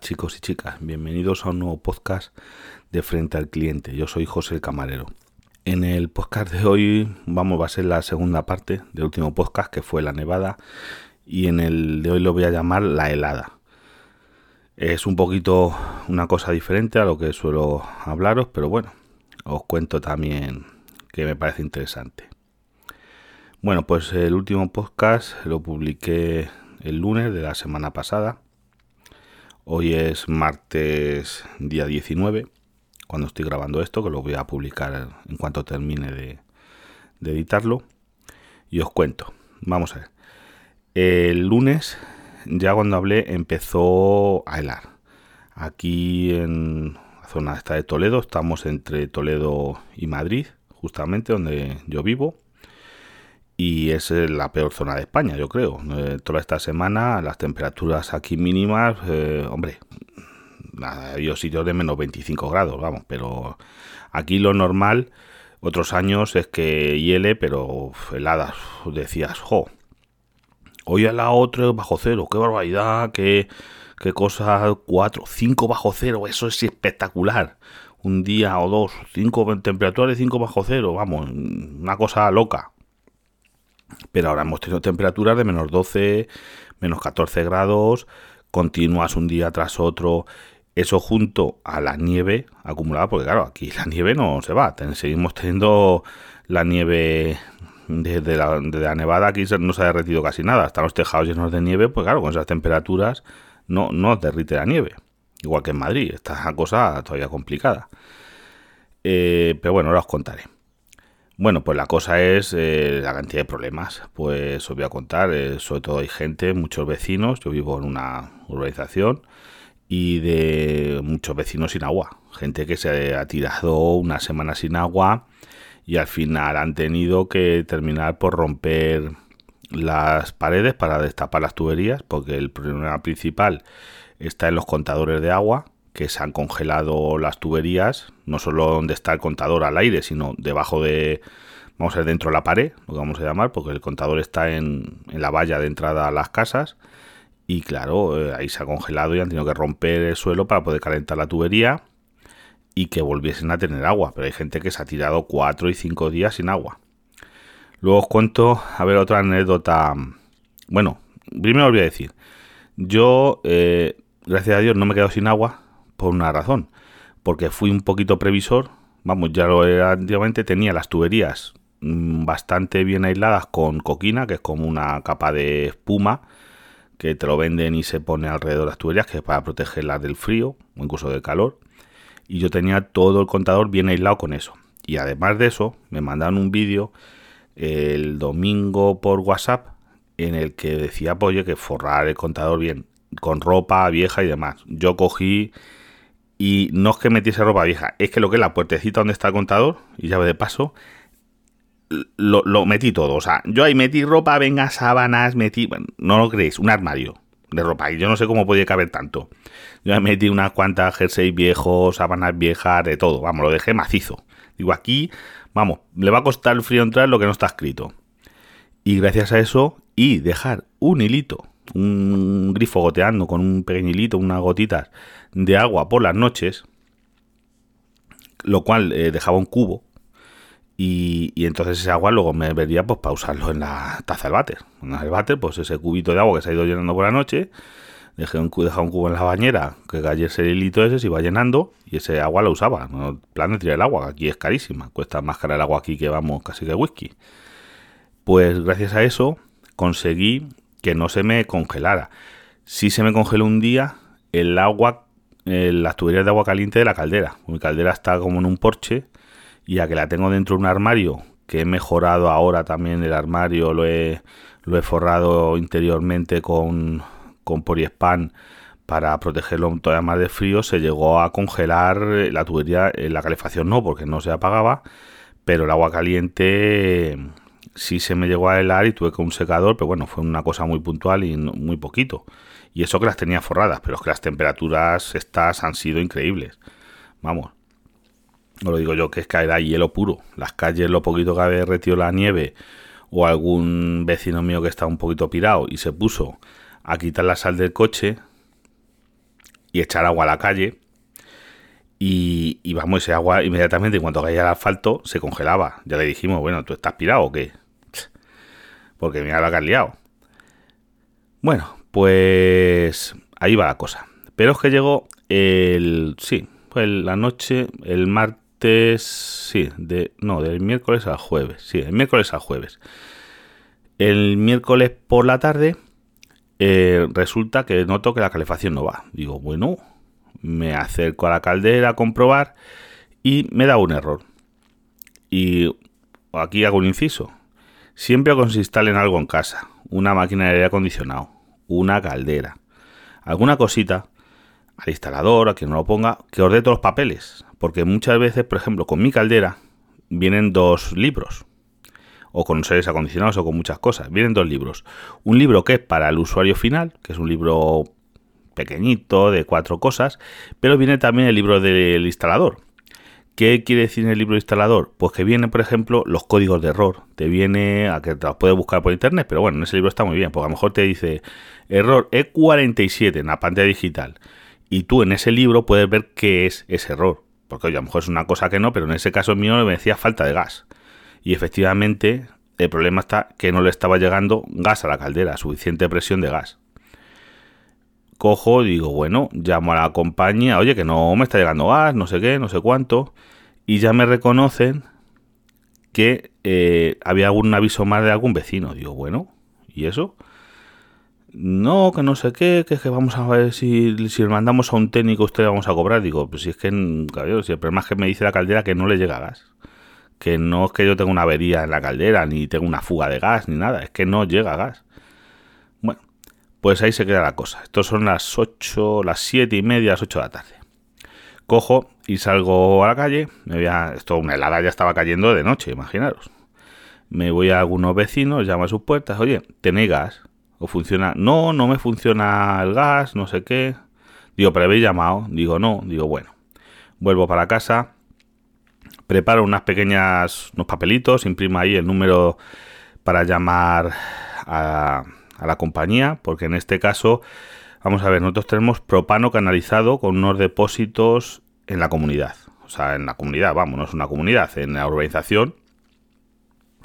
Chicos y chicas, bienvenidos a un nuevo podcast de Frente al Cliente. Yo soy José el Camarero. En el podcast de hoy vamos a ser la segunda parte del último podcast que fue la nevada y en el de hoy lo voy a llamar la helada. Es un poquito una cosa diferente a lo que suelo hablaros, pero bueno, os cuento también que me parece interesante. Bueno, pues el último podcast lo publiqué el lunes de la semana pasada. Hoy es martes día 19, cuando estoy grabando esto, que lo voy a publicar en cuanto termine de, editarlo. Y os cuento. Vamos a ver. El lunes, ya cuando hablé, empezó a helar. Aquí en la zona esta de Toledo, estamos entre Toledo y Madrid, justamente donde yo vivo y es eh, la peor zona de España, yo creo. Eh, toda esta semana las temperaturas aquí mínimas, eh, hombre, hay sitios de menos 25 grados, vamos, pero aquí lo normal, otros años es que hiele, pero heladas, decías, jo, hoy a la otra bajo cero, qué barbaridad, qué, qué cosa, 4, 5 bajo cero, eso es espectacular. Un día o dos, cinco temperaturas de 5 bajo cero, vamos, una cosa loca pero ahora hemos tenido temperaturas de menos 12, menos 14 grados, continuas un día tras otro. Eso junto a la nieve acumulada, porque claro, aquí la nieve no se va. seguimos teniendo la nieve desde la, la nevada, aquí no se ha derretido casi nada. Están los tejados llenos de nieve, pues claro, con esas temperaturas no, no derrite la nieve. Igual que en Madrid, esta cosa todavía complicada. Eh, pero bueno, ahora os contaré. Bueno, pues la cosa es eh, la cantidad de problemas. Pues os voy a contar, eh, sobre todo hay gente, muchos vecinos, yo vivo en una urbanización y de muchos vecinos sin agua. Gente que se ha tirado una semana sin agua y al final han tenido que terminar por romper las paredes para destapar las tuberías porque el problema principal está en los contadores de agua que se han congelado las tuberías, no solo donde está el contador al aire, sino debajo de, vamos a ver, dentro de la pared, lo que vamos a llamar, porque el contador está en, la valla de entrada a las casas. Y claro, eh, ahí se ha congelado y han tenido que romper el suelo para poder calentar la tubería y que volviesen a tener agua. Pero hay gente que se ha tirado cuatro y cinco días sin agua. Luego os cuento, a ver, otra anécdota. Bueno, primero os voy a decir, yo, eh, gracias a Dios, no me he quedado sin agua por una razón. Porque fui un poquito previsor. Vamos, ya lo era antiguamente. Tenía las tuberías mm, bastante bien aisladas con coquina, que es como una capa de espuma que te lo venden y se pone alrededor de las tuberías, que es para protegerlas del frío o incluso del calor. Y yo tenía todo el contador bien aislado con eso. Y además de eso, me mandaron un vídeo el domingo por WhatsApp en el que decía, pues, oye, que forrar el contador bien, con ropa vieja y demás. Yo cogí y no es que metiese ropa vieja, es que lo que es la puertecita donde está el contador, y llave de paso, lo, metí todo. O sea, yo ahí metí ropa, venga, sábanas, metí, no lo creéis, un armario de ropa. Y yo no sé cómo podía caber tanto. Yo ahí metí unas cuantas jerseys viejos, sábanas viejas, de todo. Vamos, lo dejé macizo. Digo, aquí, vamos, le va a costar el frío entrar lo que no está escrito. Y gracias a eso, y dejar un hilito un grifo goteando con un pequeñilito, unas gotitas de agua por las noches, lo cual eh, dejaba un cubo y, entonces ese agua luego me vería pues para usarlo en la taza del váter. En el váter, pues ese cubito de agua que se ha ido llenando por la noche, dejé un, dejaba un cubo en la bañera, que cayese el hilito ese, se iba llenando y ese agua lo usaba. No plan de tirar el agua, que aquí es carísima, cuesta más cara el agua aquí que vamos casi que whisky. Pues gracias a eso conseguí que no se me congelara. Si se me congeló un día el agua, eh, las tuberías de agua caliente de la caldera. Mi caldera está como en un porche y a que la tengo dentro de un armario, que he mejorado ahora también el armario, lo he, lo he forrado interiormente con, con poliespan para protegerlo todavía más de frío, se llegó a congelar la tubería, eh, la calefacción no, porque no se apagaba, pero el agua caliente sí se me llegó a helar y tuve que un secador, pero bueno, fue una cosa muy puntual y muy poquito. Y eso que las tenía forradas, pero es que las temperaturas estas han sido increíbles. Vamos. No lo digo yo que es que era hielo puro. Las calles, lo poquito que había derretido la nieve, o algún vecino mío que está un poquito pirado y se puso a quitar la sal del coche, y echar agua a la calle. Y, y vamos, ese agua inmediatamente, en cuanto caía el asfalto, se congelaba. Ya le dijimos, bueno, ¿tú estás pirado o qué? Porque mira lo que liado. Bueno, pues ahí va la cosa. Pero es que llegó el... Sí, fue la noche, el martes... Sí, de, no, del miércoles al jueves. Sí, el miércoles al jueves. El miércoles por la tarde eh, resulta que noto que la calefacción no va. Digo, bueno, me acerco a la caldera a comprobar y me da un error. Y aquí hago un inciso. Siempre os instalen algo en casa. Una máquina de aire acondicionado, una caldera, alguna cosita al instalador, a quien no lo ponga, que os dé todos los papeles. Porque muchas veces, por ejemplo, con mi caldera vienen dos libros o con seres acondicionados o con muchas cosas. Vienen dos libros. Un libro que es para el usuario final, que es un libro pequeñito de cuatro cosas, pero viene también el libro del instalador. ¿Qué quiere decir el libro instalador? Pues que viene, por ejemplo, los códigos de error. Te viene a que te los puedes buscar por internet, pero bueno, en ese libro está muy bien, porque a lo mejor te dice error E47 en la pantalla digital. Y tú en ese libro puedes ver qué es ese error. Porque oye, a lo mejor es una cosa que no, pero en ese caso mío me decía falta de gas y efectivamente el problema está que no le estaba llegando gas a la caldera, suficiente presión de gas. Cojo, digo, bueno, llamo a la compañía, oye, que no me está llegando gas, no sé qué, no sé cuánto, y ya me reconocen que eh, había algún aviso más de algún vecino. Digo, bueno, ¿y eso? No, que no sé qué, que, que vamos a ver si, si le mandamos a un técnico usted vamos a cobrar. Digo, pues si es que, si el problema es que me dice la caldera que no le llega gas que no es que yo tenga una avería en la caldera, ni tenga una fuga de gas, ni nada, es que no llega gas. Bueno, pues ahí se queda la cosa. Estos son las 8, las 7 y media, las 8 de la tarde. Cojo y salgo a la calle, me voy a, esto una helada ya estaba cayendo de noche, imaginaros. Me voy a algunos vecinos, llamo a sus puertas, oye, ¿tenéis gas? ¿O funciona? No, no me funciona el gas, no sé qué. Digo, pero habéis llamado. Digo, no. Digo, bueno. Vuelvo para casa, preparo unas pequeñas, unos papelitos, imprimo ahí el número para llamar a, la compañía, porque en este caso, vamos a ver, nosotros tenemos propano canalizado con unos depósitos en la comunidad. O sea, en la comunidad, vamos, no es una comunidad, en la urbanización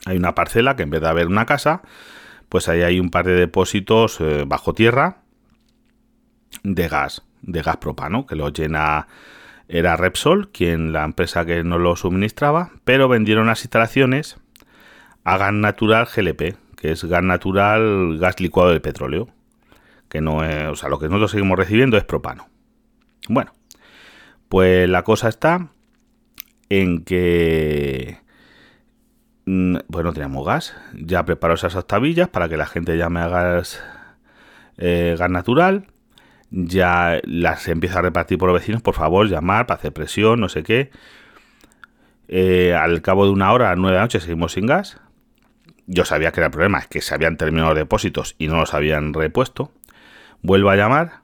hay una parcela que en vez de haber una casa, pues ahí hay un par de depósitos eh, bajo tierra de gas, de gas propano, que lo llena era Repsol quien la empresa que nos lo suministraba, pero vendieron las instalaciones a Gas Natural GLP, que es gas natural, gas licuado de petróleo, que no es, o sea, lo que nosotros seguimos recibiendo es propano. Bueno, pues la cosa está en que pues no teníamos gas. Ya preparo esas octavillas para que la gente llame a gas, eh, gas natural ya las empieza a repartir por los vecinos, por favor, llamar para hacer presión, no sé qué. Eh, al cabo de una hora, a nueve de la noche, seguimos sin gas. Yo sabía que era el problema, es que se habían terminado los depósitos y no los habían repuesto. Vuelvo a llamar.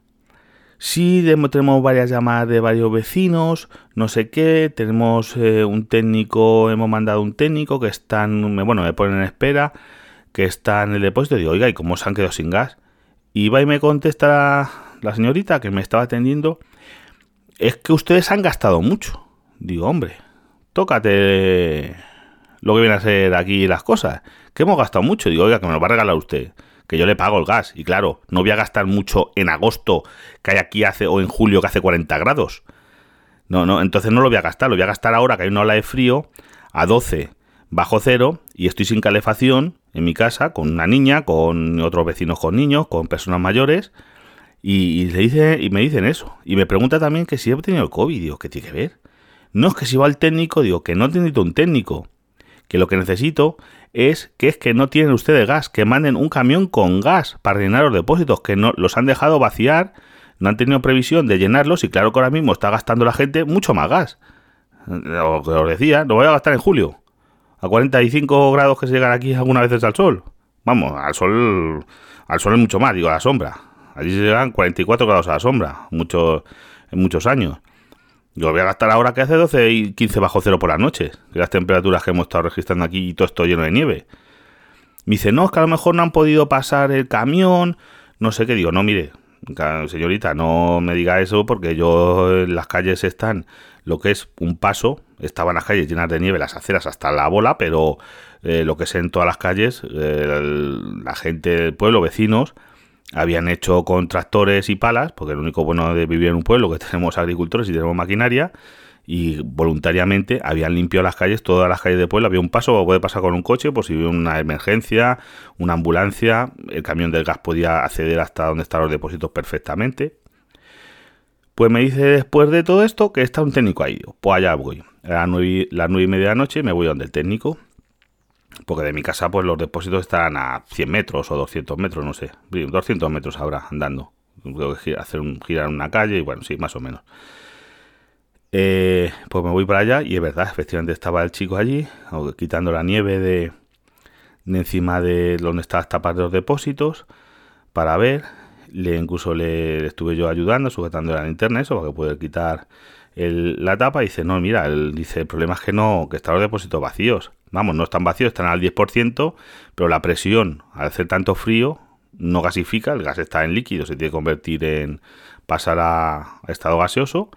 Sí, tenemos varias llamadas de varios vecinos, no sé qué. Tenemos eh, un técnico, hemos mandado un técnico que están, bueno, me ponen en espera, que está en el depósito. Digo, oiga, ¿y cómo se han quedado sin gas? Y va y me contesta la señorita que me estaba atendiendo, es que ustedes han gastado mucho. Digo, hombre, tócate lo que viene a ser aquí las cosas. Que hemos gastado mucho. Digo, oiga, que me lo va a regalar usted. Que yo le pago el gas. Y claro, no voy a gastar mucho en agosto, que hay aquí hace, o en julio, que hace 40 grados. No, no, entonces no lo voy a gastar. Lo voy a gastar ahora que hay una ola de frío a 12 bajo cero y estoy sin calefacción en mi casa con una niña, con otros vecinos con niños, con personas mayores y, le dice, y me dicen eso. Y me pregunta también que si he tenido el COVID. Digo, ¿qué tiene que ver? No es que si va al técnico, digo, que no necesito un técnico. Que lo que necesito es que es que no tienen ustedes gas, que manden un camión con gas para llenar los depósitos, que no los han dejado vaciar, no han tenido previsión de llenarlos y claro que ahora mismo está gastando la gente mucho más gas. Lo que os decía, lo voy a gastar en julio. A 45 grados que se llegan aquí algunas veces al sol. Vamos, al sol al sol es mucho más, digo, a la sombra. Allí se llegan 44 grados a la sombra, mucho, en muchos años. Yo voy a gastar ahora que hace 12 y 15 bajo cero por las noches, que las temperaturas que hemos estado registrando aquí y todo esto lleno de nieve. Me dice, no, es que a lo mejor no han podido pasar el camión, no sé qué. Digo, no, mire, Señorita, no me diga eso porque yo en las calles están lo que es un paso, estaban las calles llenas de nieve, las aceras hasta la bola, pero eh, lo que es en todas las calles, eh, la gente del pueblo, vecinos, habían hecho con tractores y palas, porque el único bueno de vivir en un pueblo que tenemos agricultores y tenemos maquinaria, y voluntariamente habían limpiado las calles, todas las calles de pueblo, había un paso, puede pasar con un coche, por si hubiera una emergencia, una ambulancia, el camión del gas podía acceder hasta donde están los depósitos perfectamente. Pues me dice después de todo esto que está un técnico ahí. Pues allá voy. A las nueve y media de la noche me voy donde el técnico. Porque de mi casa pues los depósitos están a 100 metros o 200 metros, no sé. 200 metros ahora andando. Tengo que hacer un girar una calle y bueno, sí, más o menos. Eh, pues me voy para allá y es verdad, efectivamente estaba el chico allí, quitando la nieve de, encima de donde está las tapas de los depósitos para ver. Le incluso le, estuve yo ayudando, sujetando la linterna, eso, para que quitar la tapa. Y dice, no, mira, él dice, el problema es que no, que están los depósitos vacíos. Vamos, no están vacíos, están al 10%, pero la presión, al hacer tanto frío, no gasifica, el gas está en líquido, se tiene que convertir en pasar a estado gaseoso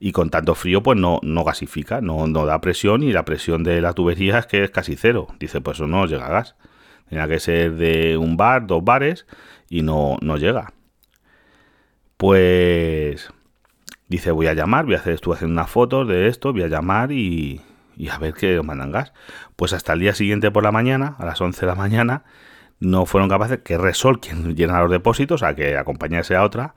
y con tanto frío pues no, no gasifica, no, no da presión y la presión de la tubería es que es casi cero. Dice, pues eso no llega a gas. Tenía que ser de un bar, dos bares y no, no llega. Pues dice, voy a llamar, voy a hacer, estuve haciendo unas fotos de esto, voy a llamar y, y a ver qué mandan gas. Pues hasta el día siguiente por la mañana, a las 11 de la mañana, no fueron capaces, que Resol, quien llena los depósitos, a que acompañase a otra,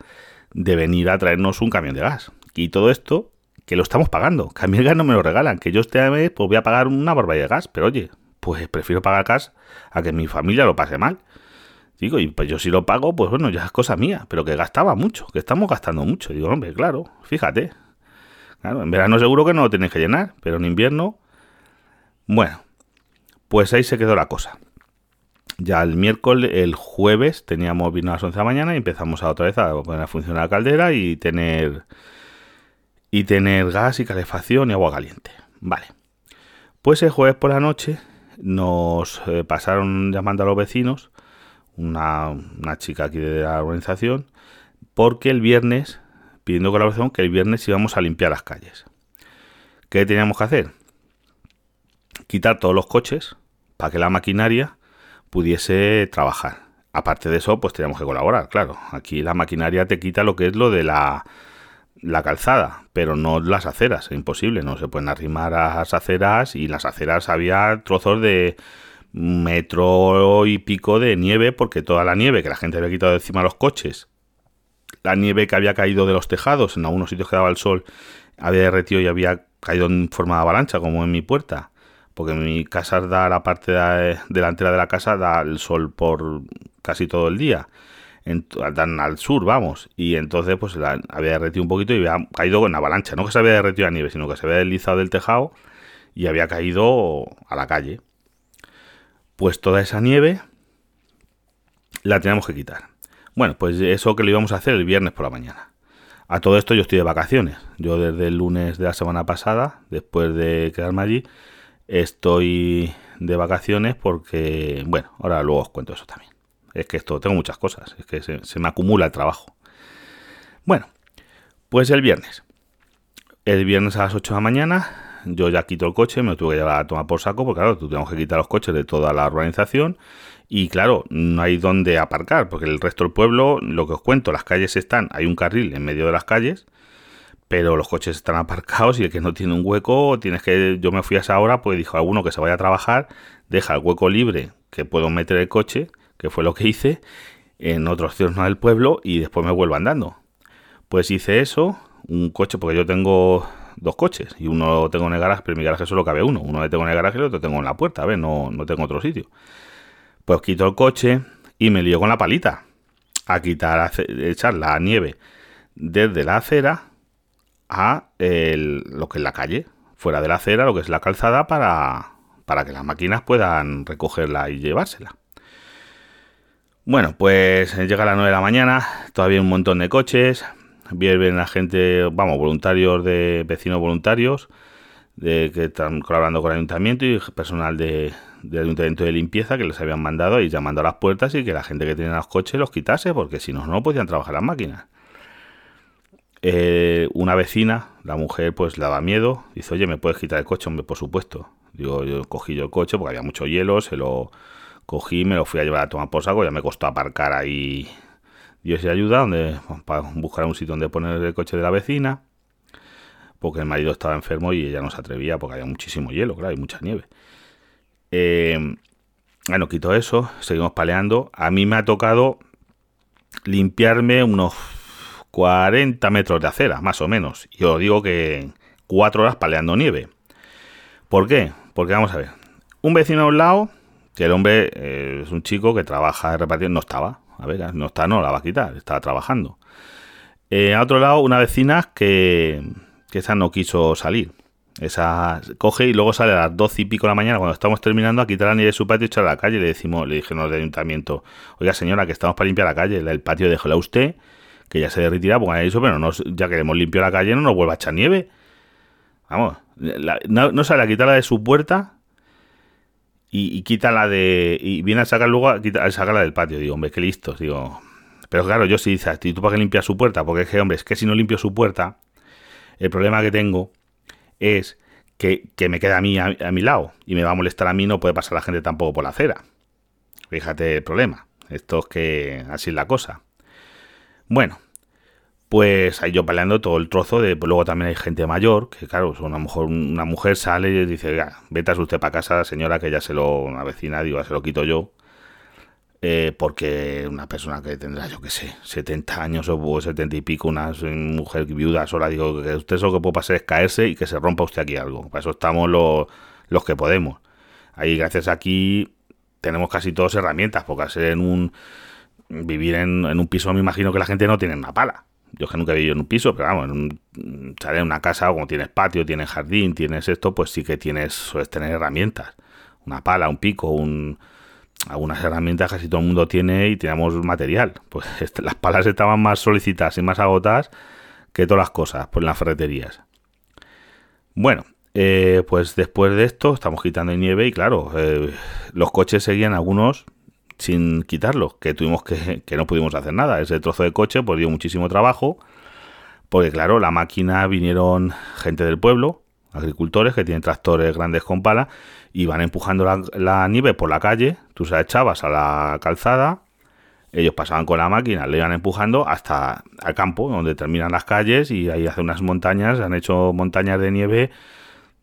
de venir a traernos un camión de gas. Y todo esto, que lo estamos pagando. Que a mí el gas no me lo regalan. Que yo este mes pues voy a pagar una barbaridad de gas. Pero oye, pues prefiero pagar gas a que mi familia lo pase mal. Digo, y pues yo si lo pago, pues bueno, ya es cosa mía. Pero que gastaba mucho, que estamos gastando mucho. Digo, hombre, claro, fíjate. Claro, en verano seguro que no lo tenéis que llenar, pero en invierno... Bueno, pues ahí se quedó la cosa. Ya el miércoles, el jueves, teníamos vino a las 11 de la mañana y empezamos a otra vez a poner a funcionar la caldera y tener y tener gas y calefacción y agua caliente. Vale. Pues el jueves por la noche nos eh, pasaron llamando a los vecinos, una, chica aquí de la organización, porque el viernes, pidiendo colaboración, que el viernes íbamos a limpiar las calles. ¿Qué teníamos que hacer? Quitar todos los coches para que la maquinaria pudiese trabajar. Aparte de eso, pues teníamos que colaborar, claro. Aquí la maquinaria te quita lo que es lo de la la calzada, pero no las aceras, es imposible, no se pueden arrimar a las aceras y las aceras había trozos de metro y pico de nieve porque toda la nieve que la gente había quitado de encima de los coches, la nieve que había caído de los tejados, en algunos sitios que daba el sol, había derretido y había caído en forma de avalancha como en mi puerta, porque en mi casa da la parte delantera de la casa da el sol por casi todo el día tan al sur, vamos. Y entonces, pues la, había derretido un poquito y había caído en avalancha. No que se había derretido a nieve, sino que se había deslizado del tejado y había caído a la calle. Pues toda esa nieve la tenemos que quitar. Bueno, pues eso que lo íbamos a hacer el viernes por la mañana. A todo esto yo estoy de vacaciones. Yo desde el lunes de la semana pasada, después de quedarme allí, estoy de vacaciones porque, bueno, ahora luego os cuento eso también. Es que esto, tengo muchas cosas, es que se, me acumula el trabajo. Bueno, pues el viernes. El viernes a las 8 de la mañana, yo ya quito el coche, me lo tuve que llevar a tomar por saco, porque claro, tú tenemos que quitar los coches de toda la urbanización. Y claro, no hay donde aparcar, porque el resto del pueblo, lo que os cuento, las calles están, hay un carril en medio de las calles, pero los coches están aparcados y el que no tiene un hueco, tienes que. Yo me fui a esa hora, pues dijo alguno que se vaya a trabajar, deja el hueco libre, que puedo meter el coche, que fue lo que hice, en otros zonas del pueblo y después me vuelvo andando. Pues hice eso, un coche, porque yo tengo dos coches y uno lo tengo en el garaje, pero en mi garaje solo cabe uno. Uno lo tengo en el garaje y el otro tengo en la puerta, a ver, no, no tengo otro sitio. Pues quito el coche y me lío con la palita a quitar, echar la nieve desde la acera a lo que es la calle, fuera de la acera, lo que es la calzada, para, para que las máquinas puedan recogerla y llevársela. Bueno, pues llega a las 9 de la mañana, todavía un montón de coches, vienen la gente, vamos, voluntarios de vecinos voluntarios, de que están colaborando con el ayuntamiento y personal de, del ayuntamiento de limpieza que les habían mandado y llamando a las puertas y que la gente que tenía los coches los quitase porque si no, no podían trabajar las máquinas. Eh, una vecina, la mujer, pues le daba miedo. Dice, oye, ¿me puedes quitar el coche? Hombre, por supuesto. Digo, yo cogí yo el coche porque había mucho hielo, se lo cogí, me lo fui a llevar a tomar por saco, ya me costó aparcar ahí Dios y ayuda, donde, para buscar un sitio donde poner el coche de la vecina, porque el marido estaba enfermo y ella no se atrevía porque había muchísimo hielo, claro, y mucha nieve. Eh, bueno, quito eso, seguimos paleando. A mí me ha tocado limpiarme unos 40 metros de acera, más o menos. Y os digo que cuatro horas paleando nieve. ¿Por qué? Porque vamos a ver. Un vecino a un lado, que el hombre eh, es un chico que trabaja repartiendo, no estaba. A ver, no está, no la va a quitar, estaba trabajando. Eh, a otro lado, una vecina que, que esa no quiso salir. Esa coge y luego sale a las 12 y pico de la mañana cuando estamos terminando a quitar la nieve de su patio y echar a la calle. Le decimos, le dijimos del ayuntamiento, oiga señora, que estamos para limpiar la calle, el patio déjela usted que ya se retira, pongan eso, pero no, ya que hemos limpiado la calle, no nos vuelva a echar nieve. Vamos, no, sale a quitarla de su puerta y, quita la de. Y viene a sacar luego a, a sacarla del patio. Digo, hombre, qué listos. Digo, pero claro, yo sí dices, ¿y tú para qué limpias su puerta? Porque es que, hombre, es que si no limpio su puerta, el problema que tengo es que, me queda a mí a, mi lado y me va a molestar a mí, no puede pasar la gente tampoco por la acera. Fíjate el problema. Esto es que así es la cosa. Bueno, pues ahí yo peleando todo el trozo de pues luego también hay gente mayor que claro a lo una mujer sale y dice vete a usted para casa señora que ya se lo una vecina digo se lo quito yo eh, porque una persona que tendrá yo que sé 70 años o 70 y pico una mujer viuda sola digo que usted eso que puede pasar es caerse y que se rompa usted aquí algo para eso estamos los, los que podemos ahí gracias a aquí tenemos casi todas herramientas porque hacer en un vivir en, un piso me imagino que la gente no tiene una pala. Yo es que nunca he vivido en un piso, pero vamos, en, un, en una casa, como tienes patio, tienes jardín, tienes esto, pues sí que tienes, sueles tener herramientas. Una pala, un pico, un, algunas herramientas casi todo el mundo tiene y tenemos material. Pues este, las palas estaban más solicitadas y más agotadas que todas las cosas por las ferreterías. Bueno, eh, pues después de esto estamos quitando nieve y claro, eh, los coches seguían algunos sin quitarlo, que tuvimos que, que no pudimos hacer nada. Ese trozo de coche pues dio muchísimo trabajo, porque claro, la máquina vinieron gente del pueblo, agricultores que tienen tractores grandes con pala, y van empujando la, nieve por la calle, tú se la echabas a la calzada, ellos pasaban con la máquina, le iban empujando hasta al campo, donde terminan las calles, y ahí hace unas montañas, han hecho montañas de nieve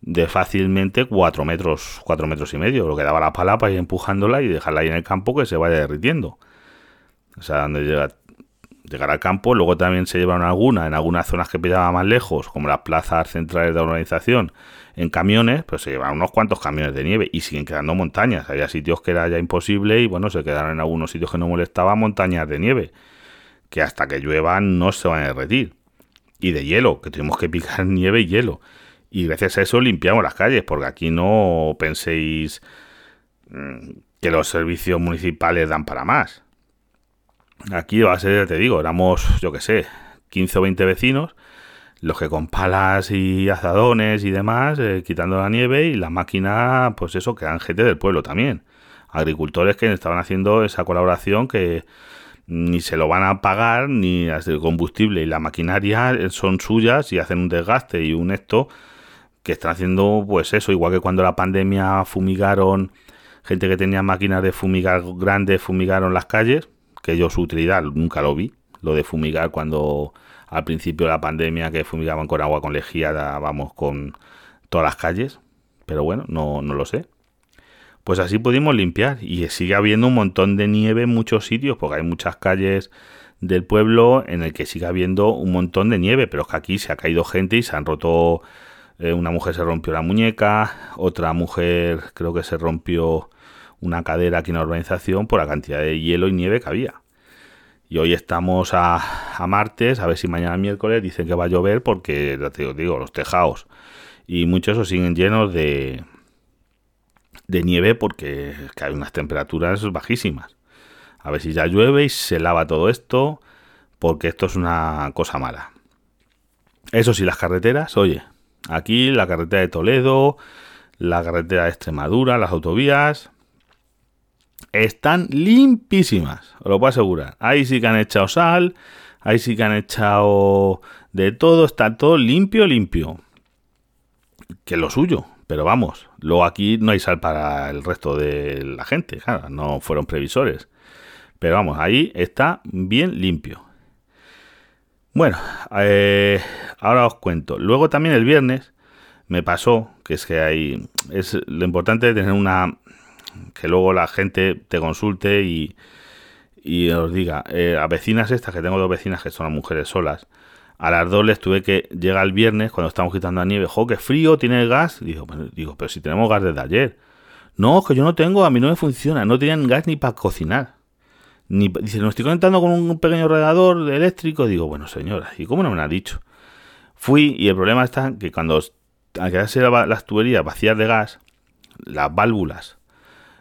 de fácilmente 4 metros, 4 metros y medio, lo que daba la pala para ir empujándola y dejarla ahí en el campo que se vaya derritiendo. O sea, donde llega, llegar al campo, luego también se llevaron alguna, en algunas zonas que pillaba más lejos, como las plazas centrales de la organización, en camiones, pues se llevaron unos cuantos camiones de nieve y siguen quedando montañas. Había sitios que era ya imposible y bueno, se quedaron en algunos sitios que no molestaban montañas de nieve, que hasta que lluevan no se van a derretir. Y de hielo, que tuvimos que picar nieve y hielo. Y gracias a eso limpiamos las calles, porque aquí no penséis mm, que los servicios municipales dan para más. Aquí va a ser, te digo, éramos, yo que sé, 15 o 20 vecinos, los que con palas y azadones y demás, eh, quitando la nieve y la máquina, pues eso, que gente del pueblo también. Agricultores que estaban haciendo esa colaboración que ni se lo van a pagar, ni el combustible y la maquinaria son suyas y hacen un desgaste y un esto que están haciendo pues eso, igual que cuando la pandemia fumigaron, gente que tenía máquinas de fumigar grandes fumigaron las calles, que yo su utilidad nunca lo vi, lo de fumigar cuando al principio de la pandemia que fumigaban con agua con lejía, vamos, con todas las calles, pero bueno, no, no lo sé. Pues así pudimos limpiar y sigue habiendo un montón de nieve en muchos sitios, porque hay muchas calles del pueblo en el que sigue habiendo un montón de nieve, pero es que aquí se ha caído gente y se han roto eh, una mujer se rompió la muñeca, otra mujer creo que se rompió una cadera aquí en la urbanización por la cantidad de hielo y nieve que había. Y hoy estamos a, martes, a ver si mañana miércoles dicen que va a llover porque, te digo, los tejados y muchos siguen llenos de, de nieve porque hay unas temperaturas bajísimas. A ver si ya llueve y se lava todo esto porque esto es una cosa mala. Eso sí, las carreteras, oye, Aquí la carretera de Toledo, la carretera de Extremadura, las autovías, están limpísimas, os lo puedo asegurar. Ahí sí que han echado sal, ahí sí que han echado de todo, está todo limpio, limpio. Que es lo suyo, pero vamos, luego aquí no hay sal para el resto de la gente, claro, no fueron previsores. Pero vamos, ahí está bien limpio. Bueno, eh, ahora os cuento. Luego también el viernes me pasó, que es que hay, es lo importante de tener una, que luego la gente te consulte y, y os diga, eh, a vecinas estas, que tengo dos vecinas que son mujeres solas, a las dos les tuve que llegar el viernes cuando estamos quitando la nieve, jo, qué frío, tiene gas. Digo, digo, pero si tenemos gas desde ayer. No, que yo no tengo, a mí no me funciona, no tenían gas ni para cocinar. Ni, dice, no estoy conectando con un pequeño radiador eléctrico. Digo, bueno, señora, ¿y cómo no me lo ha dicho? Fui y el problema está que cuando al quedarse las tuberías vacías de gas, las válvulas,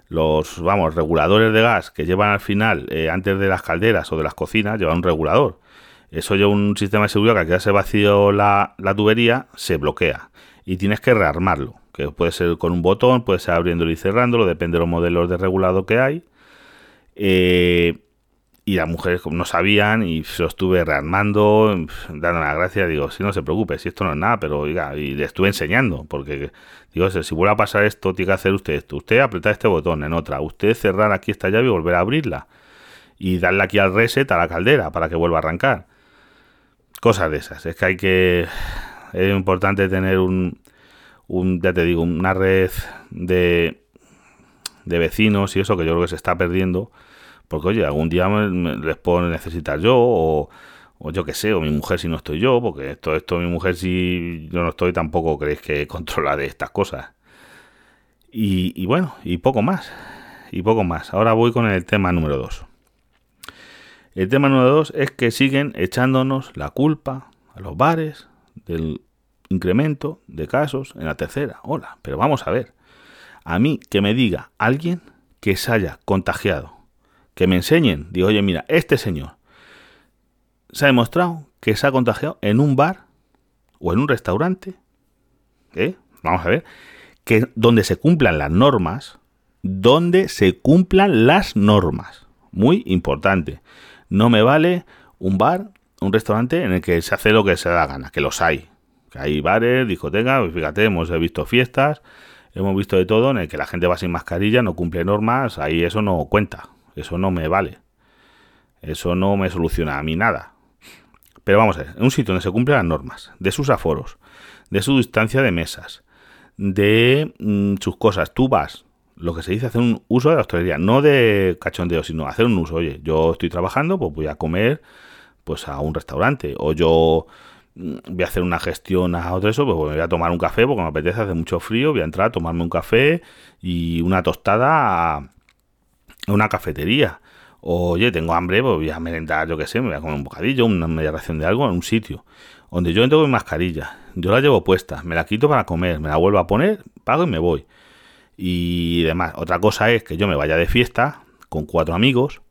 los, vamos, reguladores de gas que llevan al final, eh, antes de las calderas o de las cocinas, llevan un regulador. Eso lleva un sistema de seguridad que al quedarse vacío la, la tubería, se bloquea. Y tienes que rearmarlo, que puede ser con un botón, puede ser abriéndolo y cerrándolo, depende de los modelos de regulado que hay. Eh, y las mujeres no sabían y se lo estuve rearmando, dando la gracia, digo, si no se preocupe, si esto no es nada, pero oiga, y le estuve enseñando, porque digo, si vuelve a pasar esto, tiene que hacer usted esto, usted apretar este botón en otra, usted cerrar aquí esta llave y volver a abrirla, y darle aquí al reset a la caldera para que vuelva a arrancar. Cosas de esas, es que hay que, es importante tener un, un ya te digo, una red de, de vecinos y eso que yo creo que se está perdiendo porque, oye, algún día les puedo necesitar yo o, yo qué sé, o mi mujer si no estoy yo, porque esto, esto mi mujer si yo no estoy tampoco creéis que controla de estas cosas. Y, bueno, y poco más, y poco más. Ahora voy con el tema número 2. El tema número 2 es que siguen echándonos la culpa a los bares del incremento de casos en la tercera Hola, Pero vamos a ver, a mí que me diga alguien que se haya contagiado que me enseñen. Digo, oye, mira, este señor se ha demostrado que se ha contagiado en un bar o en un restaurante. ¿eh? Vamos a ver. Que donde se cumplan las normas, donde se cumplan las normas. Muy importante. No me vale un bar, un restaurante en el que se hace lo que se da gana, que los hay. Que hay bares, discotecas, pues fíjate, hemos visto fiestas, hemos visto de todo en el que la gente va sin mascarilla, no cumple normas, ahí eso no cuenta. Eso no me vale. Eso no me soluciona a mí nada. Pero vamos a ver, un sitio donde se cumplen las normas, de sus aforos, de su distancia de mesas, de mm, sus cosas, tú vas, lo que se dice, hacer un uso de la hostelería, no de cachondeo, sino hacer un uso. Oye, yo estoy trabajando, pues voy a comer pues a un restaurante, o yo mm, voy a hacer una gestión a otro eso, pues voy a tomar un café porque me apetece, hace mucho frío, voy a entrar a tomarme un café y una tostada a, una cafetería. Oye, tengo hambre, pues voy a merendar, yo qué sé, me voy a comer un bocadillo, una media ración de algo en un sitio. Donde yo entro con mi mascarilla, yo la llevo puesta, me la quito para comer, me la vuelvo a poner, pago y me voy. Y demás. Otra cosa es que yo me vaya de fiesta con cuatro amigos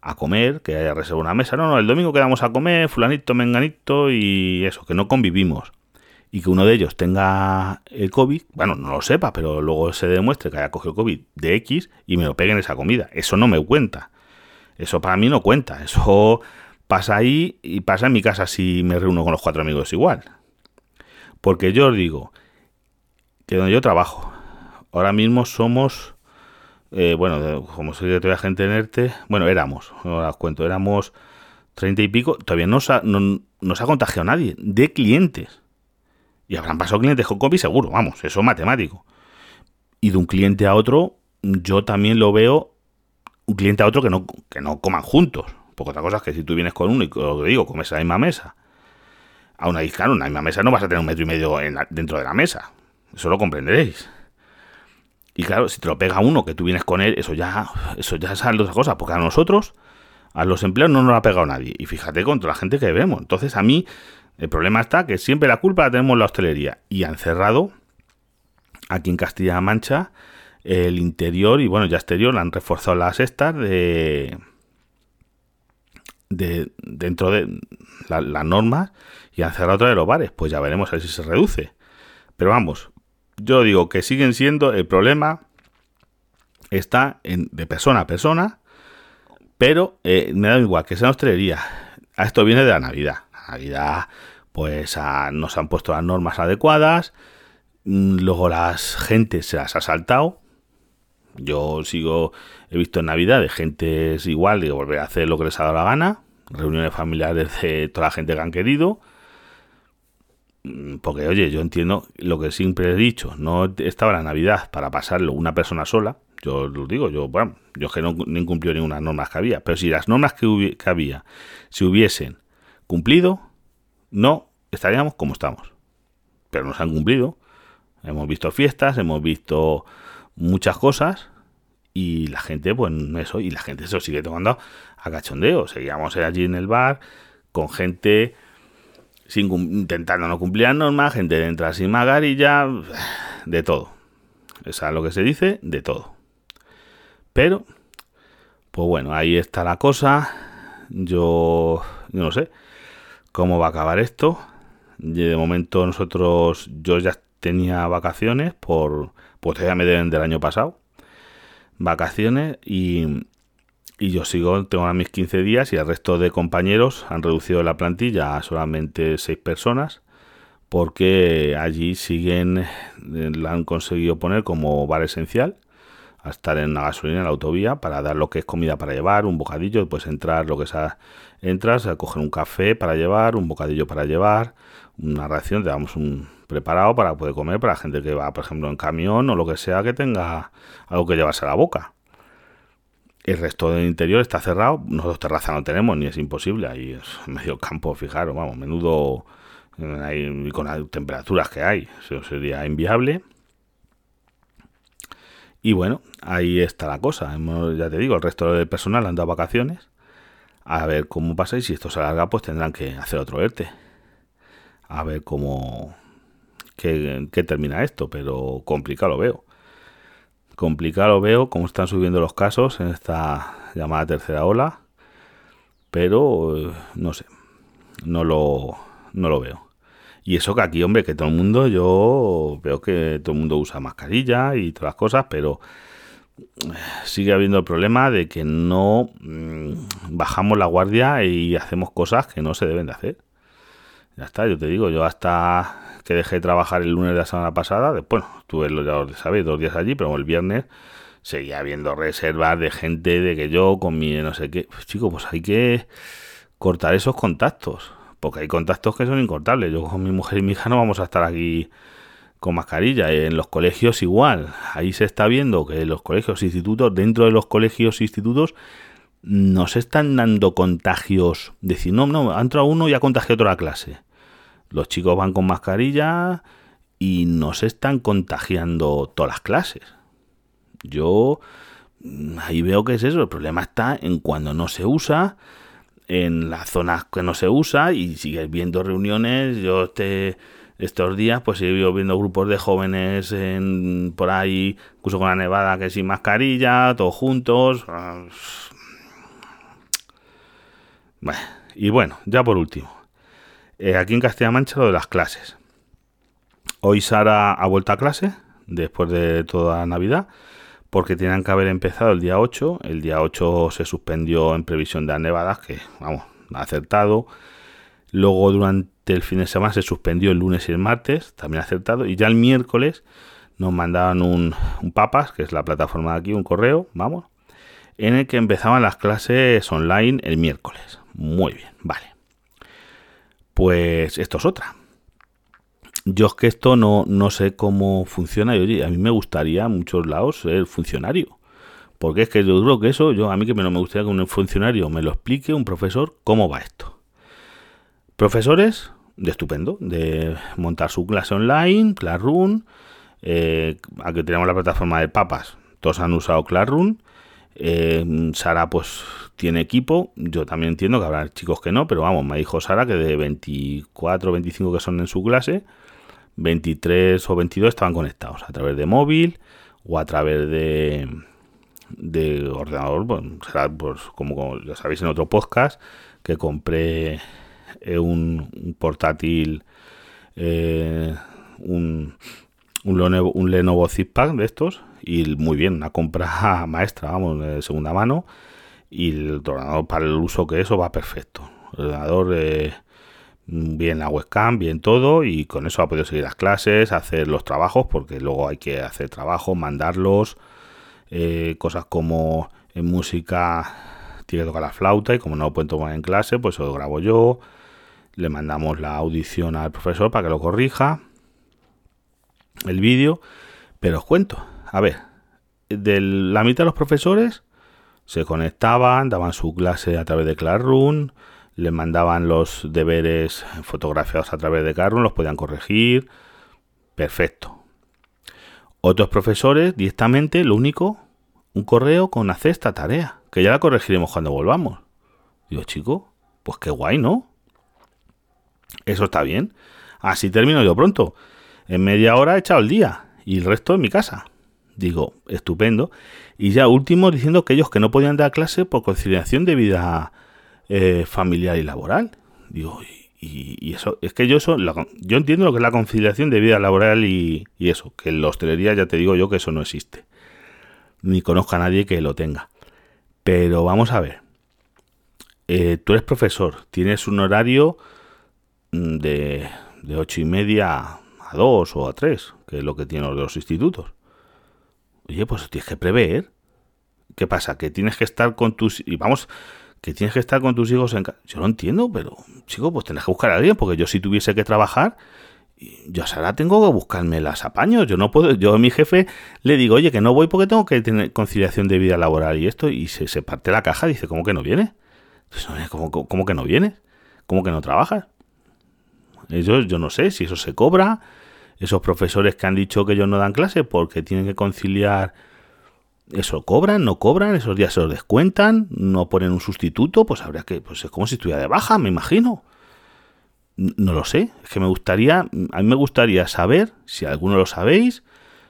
a comer, que haya reservado una mesa. No, no, el domingo quedamos a comer, fulanito, menganito y eso, que no convivimos y que uno de ellos tenga el COVID, bueno, no lo sepa, pero luego se demuestre que haya cogido COVID de X y me lo peguen esa comida. Eso no me cuenta. Eso para mí no cuenta. Eso pasa ahí y pasa en mi casa si me reúno con los cuatro amigos igual. Porque yo os digo que donde yo trabajo, ahora mismo somos, eh, bueno, como soy de toda gente en ERTE, bueno, éramos, ahora os cuento, éramos treinta y pico, todavía no, no, no se ha contagiado nadie, de clientes. Y habrán pasado clientes con COVID seguro, vamos, eso es matemático. Y de un cliente a otro, yo también lo veo, un cliente a otro que no, que no coman juntos. Porque otra cosa es que si tú vienes con uno y lo que digo, comes en la misma mesa. A una claro, en la misma mesa no vas a tener un metro y medio dentro de la mesa. Eso lo comprenderéis. Y claro, si te lo pega uno que tú vienes con él, eso ya, eso ya es otra cosa. Porque a nosotros, a los empleados no nos lo ha pegado nadie. Y fíjate con toda la gente que vemos. Entonces a mí el problema está que siempre la culpa la tenemos la hostelería y han cerrado aquí en Castilla-La Mancha el interior y bueno, ya exterior han reforzado las estas de, de dentro de las normas y han cerrado otra de los bares. Pues ya veremos a ver si se reduce. Pero vamos, yo digo que siguen siendo el problema está de persona a persona, pero eh, me da igual que sea hostelería. Esto viene de la Navidad. La Navidad, pues nos han puesto las normas adecuadas, mm, luego las gente se las ha saltado. Yo sigo, he visto en Navidad de gente es igual de volver a hacer lo que les ha dado la gana, reuniones familiares de toda la gente que han querido. Mm, porque, oye, yo entiendo lo que siempre he dicho, no estaba la Navidad para pasarlo una persona sola, yo lo digo, yo, bueno, yo que no, no incumplió ninguna normas que había, pero si las normas que, que había se hubiesen cumplido, no estaríamos como estamos. Pero no se han cumplido. Hemos visto fiestas, hemos visto muchas cosas y la gente, pues eso, y la gente se sigue tomando a cachondeo. Seguíamos allí en el bar con gente sin, intentando no cumplir las normas, gente de entrar sin magarilla, de todo. Esa es lo que se dice, de todo. Pero, pues bueno, ahí está la cosa. Yo, no sé cómo va a acabar esto. De momento nosotros, yo ya tenía vacaciones por, pues ya me deben del año pasado. Vacaciones y, y yo sigo, tengo ahora mis 15 días y el resto de compañeros han reducido la plantilla a solamente 6 personas porque allí siguen, la han conseguido poner como bar esencial a estar en una gasolina en la autovía para dar lo que es comida para llevar, un bocadillo, pues entrar lo que sea, entras a coger un café para llevar, un bocadillo para llevar, una ración, te damos un preparado para poder comer para la gente que va, por ejemplo, en camión o lo que sea que tenga algo que llevarse a la boca. El resto del interior está cerrado, nosotros terraza no tenemos, ni es imposible, ahí es medio campo, fijaros, vamos, menudo, ahí, con las temperaturas que hay, eso sería inviable. Y bueno, ahí está la cosa. ya te digo, el resto del personal han dado vacaciones. A ver cómo pasa y si esto se alarga, pues tendrán que hacer otro ERTE. A ver cómo. qué, termina esto, pero complicado lo veo. Complicado lo veo, cómo están subiendo los casos en esta llamada tercera ola. Pero eh, no sé, no lo, no lo veo. Y eso que aquí, hombre, que todo el mundo, yo veo que todo el mundo usa mascarilla y todas las cosas, pero eh, sigue habiendo el problema de que no mm, bajamos la guardia y hacemos cosas que no se deben de hacer. Ya está, yo te digo, yo hasta que dejé de trabajar el lunes de la semana pasada, después, estuve, ya sabéis, dos días allí, pero el viernes seguía habiendo reservas de gente de que yo con mi no sé qué. Pues chico, pues hay que cortar esos contactos porque hay contactos que son incortables. Yo con mi mujer y mi hija no vamos a estar aquí con mascarilla. En los colegios igual. Ahí se está viendo que los colegios institutos, dentro de los colegios institutos, nos están dando contagios. Decir, no, no, ha entrado uno y ha contagiado toda la clase. Los chicos van con mascarilla y nos están contagiando todas las clases. Yo mm, ahí veo que es eso. El problema está en cuando no se usa en las zonas que no se usa y sigues viendo reuniones. Yo este, estos días pues ido viendo grupos de jóvenes en, por ahí, incluso con la nevada que sin mascarilla, todos juntos. y bueno, ya por último, eh, aquí en Castilla-La Mancha lo de las clases. Hoy Sara ha vuelto a clase después de toda Navidad porque tenían que haber empezado el día 8. El día 8 se suspendió en previsión de las nevadas, que vamos, acertado. Luego durante el fin de semana se suspendió el lunes y el martes, también acertado. Y ya el miércoles nos mandaban un, un papas, que es la plataforma de aquí, un correo, vamos, en el que empezaban las clases online el miércoles. Muy bien, vale. Pues esto es otra yo es que esto no, no sé cómo funciona y oye, a mí me gustaría muchos lados ser funcionario. Porque es que yo creo que eso, yo a mí que no me gustaría que un funcionario me lo explique, un profesor, cómo va esto. Profesores, de estupendo, de montar su clase online, Classroom, eh, aquí tenemos la plataforma de papas, todos han usado Classroom. Eh, Sara pues tiene equipo, yo también entiendo que habrá chicos que no, pero vamos, me dijo Sara que de 24 25 que son en su clase, 23 o 22 estaban conectados a través de móvil o a través de, de ordenador. Será pues, como, ya sabéis en otro podcast que compré eh, un, portátil, eh, un, un Lenovo, un Lenovo de estos y muy bien, una compra maestra, vamos, de segunda mano y el ordenador para el uso que eso va perfecto. El ordenador eh, bien la webcam, bien todo y con eso ha podido seguir las clases, hacer los trabajos porque luego hay que hacer trabajo, mandarlos, eh, cosas como en música tiene que tocar la flauta y como no lo pueden tomar en clase, pues lo grabo yo, le mandamos la audición al profesor para que lo corrija, el vídeo, pero os cuento, a ver, de la mitad de los profesores se conectaban, daban su clase a través de Classroom, le mandaban los deberes fotografiados a través de Classroom, los podían corregir, perfecto. Otros profesores directamente, lo único, un correo con hacer esta tarea, que ya la corregiremos cuando volvamos. Digo, chico, pues qué guay, ¿no? Eso está bien. Así termino yo pronto. En media hora he echado el día y el resto en mi casa. Digo, estupendo. Y ya último diciendo que ellos que no podían dar clase por conciliación de vida eh, familiar y laboral. Digo, y, eso, es que yo eso, yo entiendo lo que es la conciliación de vida laboral y, eso, que en la hostelería ya te digo yo que eso no existe. Ni conozco a nadie que lo tenga. Pero vamos a ver. Eh, tú eres profesor, tienes un horario mm, de, de ocho y media a dos o a tres, que es lo que tienen los institutos. Oye, pues tienes que prever. ¿Qué pasa? Que tienes que estar con tus... Y vamos, que tienes que estar con tus hijos en casa. Yo lo entiendo, pero, chico, pues tienes que buscar a alguien, porque yo si tuviese que trabajar, yo ahora tengo que buscarme las apaños. Yo no puedo, yo a mi jefe le digo, oye, que no voy porque tengo que tener conciliación de vida laboral y esto, y se, se parte la caja, dice, ¿cómo que no viene? Pues, ¿cómo, ¿Cómo que no viene? ¿Cómo que no trabajas? Ellos, yo no sé si eso se cobra, esos profesores que han dicho que ellos no dan clase porque tienen que conciliar eso cobran, no cobran, esos días se los descuentan, no ponen un sustituto, pues habría que, pues es como si estuviera de baja, me imagino. No lo sé, es que me gustaría, a mí me gustaría saber, si alguno lo sabéis,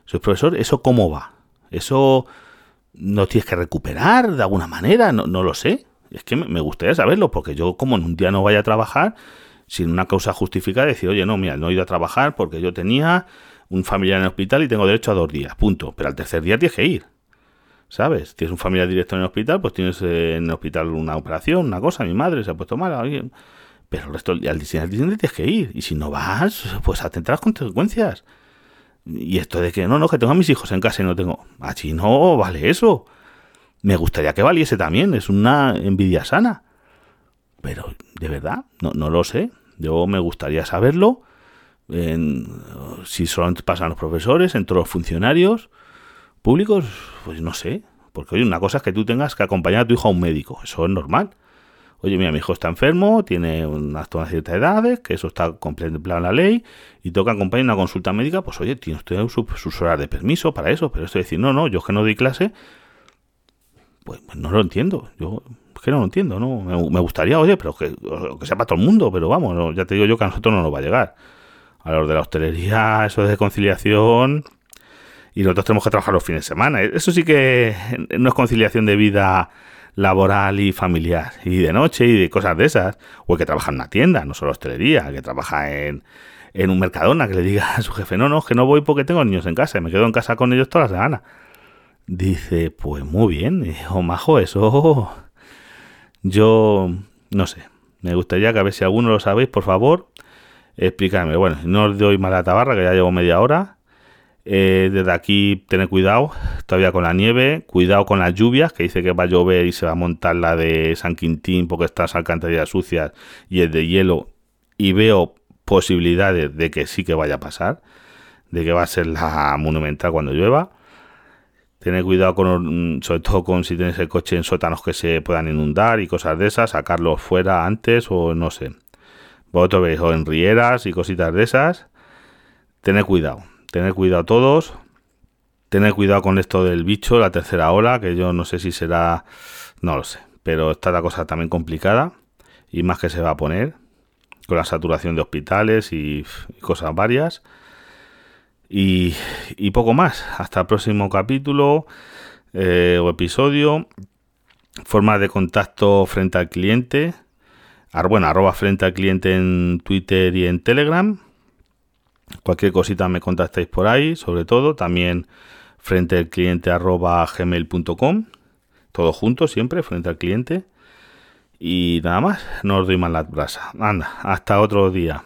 soy profesor, eso cómo va. Eso no tienes que recuperar de alguna manera, no, no lo sé. Es que me gustaría saberlo, porque yo como en un día no vaya a trabajar, sin una causa justificada, decir, oye, no, mira, no he ido a trabajar porque yo tenía un familiar en el hospital y tengo derecho a dos días, punto. Pero al tercer día tienes que ir. ¿Sabes? Tienes un familiar directo en el hospital, pues tienes eh, en el hospital una operación, una cosa, mi madre se ha puesto mal, alguien. Pero el resto, al día siguiente tienes que ir. Y si no vas, pues atentar las consecuencias. Y esto de que no, no, que tengo a mis hijos en casa y no tengo. Allí no vale eso. Me gustaría que valiese también, es una envidia sana. Pero, de verdad, no, no lo sé. Yo me gustaría saberlo. En, si solo pasan los profesores, en todos los funcionarios públicos, pues no sé. Porque oye, una cosa es que tú tengas que acompañar a tu hijo a un médico. Eso es normal. Oye, mira, mi hijo está enfermo, tiene unas ciertas edades, que eso está contemplado en la ley, y toca acompañar una consulta médica, pues oye, tiene usted sus horas de permiso para eso, pero esto es decir, no, no, yo es que no doy clase, pues, pues no lo entiendo. Yo que no lo entiendo, ¿no? Me, gustaría, oye, pero que, que sea para todo el mundo, pero vamos, ya te digo yo que a nosotros no nos va a llegar. A los de la hostelería, eso de conciliación, y nosotros tenemos que trabajar los fines de semana. Eso sí que no es conciliación de vida laboral y familiar, y de noche y de cosas de esas. O el que trabaja en una tienda, no solo hostelería, el que trabaja en, en un mercadona, que le diga a su jefe, no, no, que no voy porque tengo niños en casa, y me quedo en casa con ellos toda la semana. Dice, pues muy bien, o majo, eso yo no sé. Me gustaría que a ver si alguno lo sabéis, por favor, explícame. Bueno, no os doy mala tabarra, que ya llevo media hora. Eh, desde aquí, tened cuidado todavía con la nieve, cuidado con las lluvias, que dice que va a llover y se va a montar la de San Quintín porque están las alcantarillas sucias y es de hielo. Y veo posibilidades de que sí que vaya a pasar, de que va a ser la monumental cuando llueva. Tener cuidado con, mm, sobre todo con si tienes el coche en sótanos que se puedan inundar y cosas de esas, sacarlos fuera antes o no sé. Vosotros veis, o en rieras y cositas de esas. Tener cuidado, tener cuidado todos. Tener cuidado con esto del bicho, la tercera ola, que yo no sé si será, no lo sé, pero está la cosa también complicada y más que se va a poner con la saturación de hospitales y cosas varias. Y, poco más. Hasta el próximo capítulo eh, o episodio. Forma de contacto frente al cliente. bueno, arroba frente al cliente en Twitter y en Telegram. Cualquier cosita me contactáis por ahí, sobre todo, también frente al cliente arroba gmail.com, todo junto siempre, frente al cliente. Y nada más, no os doy más la brasa. Anda, hasta otro día.